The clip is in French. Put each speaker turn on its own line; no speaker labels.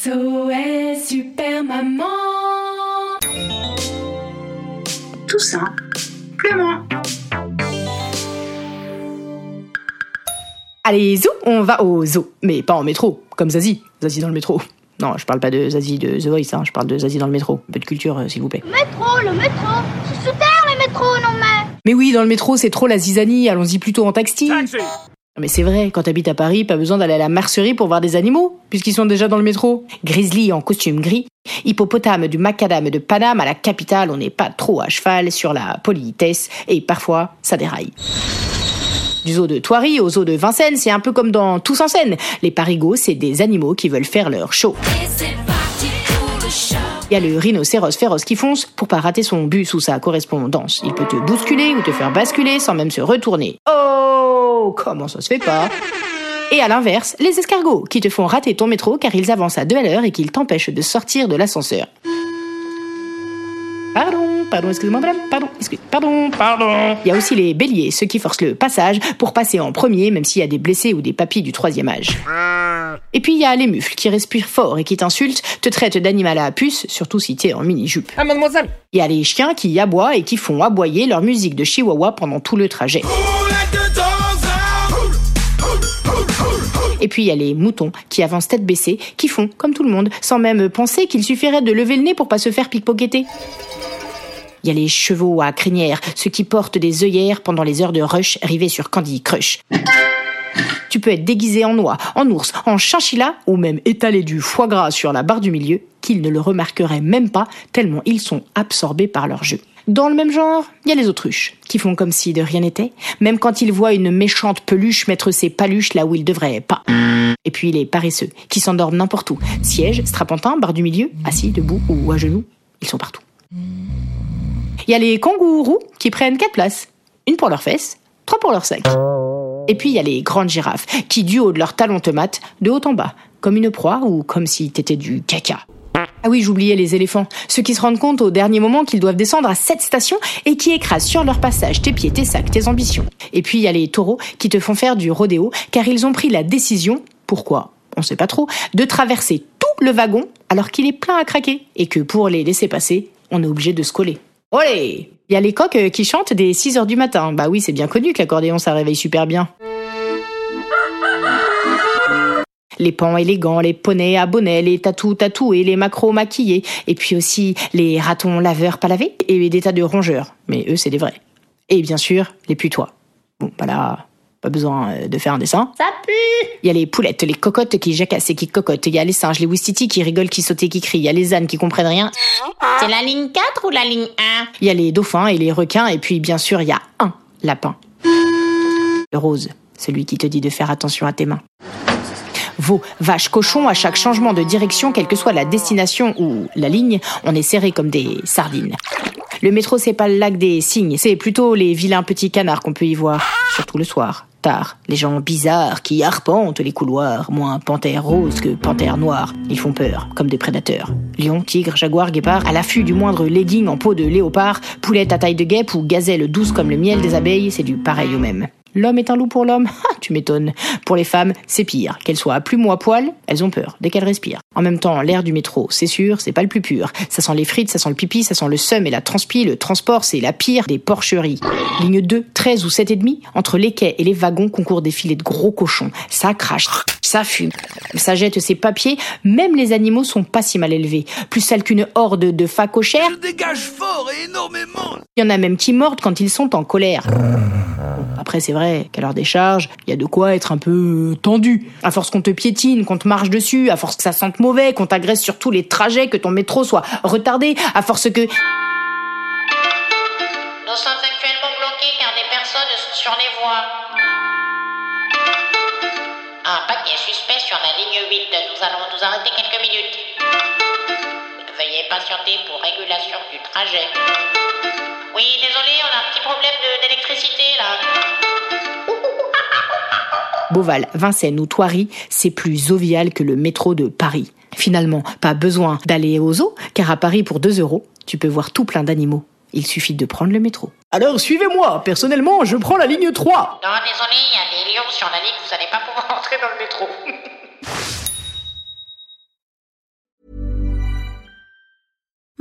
SOS Super Maman
Tout ça, Clément.
Allez, zou, on va au zoo. Mais pas en métro, comme Zazie. Zazie dans le métro. Non, je parle pas de Zazie de The Voice, hein, je parle de Zazie dans le métro. Un peu de culture, euh, s'il vous plaît.
Métro, le métro C'est sous terre, le métro, non mais
Mais oui, dans le métro, c'est trop la zizanie, allons-y plutôt en taxi. Mais c'est vrai, quand t'habites à Paris, pas besoin d'aller à la mercerie pour voir des animaux, puisqu'ils sont déjà dans le métro. Grizzly en costume gris, hippopotame du macadam de Paname à la capitale, on n'est pas trop à cheval sur la politesse, et parfois, ça déraille. Du zoo de Thoiry au zoo de Vincennes, c'est un peu comme dans Tous en scène. Les parigots, c'est des animaux qui veulent faire leur show. Il y a le rhinocéros féroce qui fonce pour pas rater son bus ou sa correspondance. Il peut te bousculer ou te faire basculer sans même se retourner. Oh, comment ça se fait pas? Et à l'inverse, les escargots qui te font rater ton métro car ils avancent à deux à l'heure et qu'ils t'empêchent de sortir de l'ascenseur. Pardon, pardon, excusez-moi madame, pardon, excuse, pardon, pardon. Il y a aussi les béliers, ceux qui forcent le passage pour passer en premier même s'il y a des blessés ou des papis du troisième âge. Et puis il y a les mufles qui respirent fort et qui t'insultent, te traitent d'animal à puce, surtout si t'es en mini-jupe.
Ah, mademoiselle
Il y a les chiens qui aboient et qui font aboyer leur musique de chihuahua pendant tout le trajet. Et puis il y a les moutons qui avancent tête baissée, qui font comme tout le monde, sans même penser qu'il suffirait de lever le nez pour pas se faire pickpocketer. Il y a les chevaux à crinière, ceux qui portent des œillères pendant les heures de rush rivées sur Candy Crush. Tu peux être déguisé en oie, en ours, en chinchilla ou même étaler du foie gras sur la barre du milieu, qu'ils ne le remarqueraient même pas tellement ils sont absorbés par leur jeu. Dans le même genre, il y a les autruches, qui font comme si de rien n'était, même quand ils voient une méchante peluche mettre ses paluches là où ils devraient pas. Et puis les paresseux, qui s'endorment n'importe où. Siège, strapontin, barre du milieu, assis, debout ou à genoux, ils sont partout. Il y a les kangourous qui prennent quatre places. Une pour leurs fesses, trois pour leur sac. Et puis il y a les grandes girafes qui, du haut de leurs talons te matent, de haut en bas, comme une proie ou comme si t'étais du caca. Ah oui, j'oubliais les éléphants, ceux qui se rendent compte au dernier moment qu'ils doivent descendre à cette station et qui écrasent sur leur passage tes pieds, tes sacs, tes ambitions. Et puis il y a les taureaux qui te font faire du rodéo car ils ont pris la décision, pourquoi? On sait pas trop, de traverser tout le wagon alors qu'il est plein à craquer et que pour les laisser passer, on est obligé de se coller. Olé Il y a les coqs euh, qui chantent dès 6 heures du matin. Bah oui, c'est bien connu que l'accordéon ça réveille super bien. Les pans élégants, les poneys à bonnet, les tatous tatoués, les macros maquillés, et puis aussi les ratons laveurs pas lavés, et des tas de rongeurs, mais eux c'est des vrais. Et bien sûr, les putois. Bon, bah là, pas besoin euh, de faire un dessin.
Ça pue
Il y a les poulettes, les cocottes qui jacassent et qui cocotent, il y a les singes, les ouistiti qui rigolent, qui sautent et qui crient, il y a les ânes qui comprennent rien,
C'est la ligne 4 ou la ligne 1
il y a les dauphins et les requins, et puis bien sûr, il y a un lapin. Le rose, celui qui te dit de faire attention à tes mains. Veau, vache, cochon, à chaque changement de direction, quelle que soit la destination ou la ligne, on est serré comme des sardines. Le métro, c'est pas le lac des cygnes, c'est plutôt les vilains petits canards qu'on peut y voir, surtout le soir, tard. Les gens bizarres qui arpentent les couloirs, moins panthère rose que panthère noire. Ils font peur, comme des prédateurs. Lion, tigre, jaguar, guépard, à l'affût du moindre legging en peau de léopard, poulette à taille de guêpe ou gazelle douce comme le miel des abeilles, c'est du pareil au même. L'homme est un loup pour l'homme Ah, Tu m'étonnes. Pour les femmes, c'est pire. Qu'elles soient à plume ou à poil, elles ont peur dès qu'elles respirent. En même temps, l'air du métro, c'est sûr, c'est pas le plus pur. Ça sent les frites, ça sent le pipi, ça sent le seum et la transpi. Le transport, c'est la pire des porcheries. Ligne 2, 13 ou 7 et demi, entre les quais et les wagons concourent des filets de gros cochons. Ça crache, ça fume, ça jette ses papiers. Même les animaux sont pas si mal élevés. Plus sales qu'une horde de facochères.
Dégage fort et énormément
Il y en a même qui mordent quand ils sont en colère. Après, c'est vrai qu'à leur décharge, il y a de quoi être un peu euh, tendu. À force qu'on te piétine, qu'on te marche dessus, à force que ça sente mauvais, qu'on t'agresse sur tous les trajets, que ton métro soit retardé, à force que...
Nous sommes actuellement bloqués car des personnes sont sur les voies. Un paquet suspect sur la ligne 8. Nous allons nous arrêter quelques minutes. Veuillez patienter pour régulation du trajet. Oui, désolé, on a un petit problème
Beauval, Vincennes ou Thoiry, c'est plus jovial que le métro de Paris. Finalement, pas besoin d'aller au zoo, car à Paris, pour 2 euros, tu peux voir tout plein d'animaux. Il suffit de prendre le métro.
Alors suivez-moi, personnellement, je prends la ligne 3.
Non, désolé, il y a des lions sur la ligne, vous allez pas pouvoir entrer dans le métro.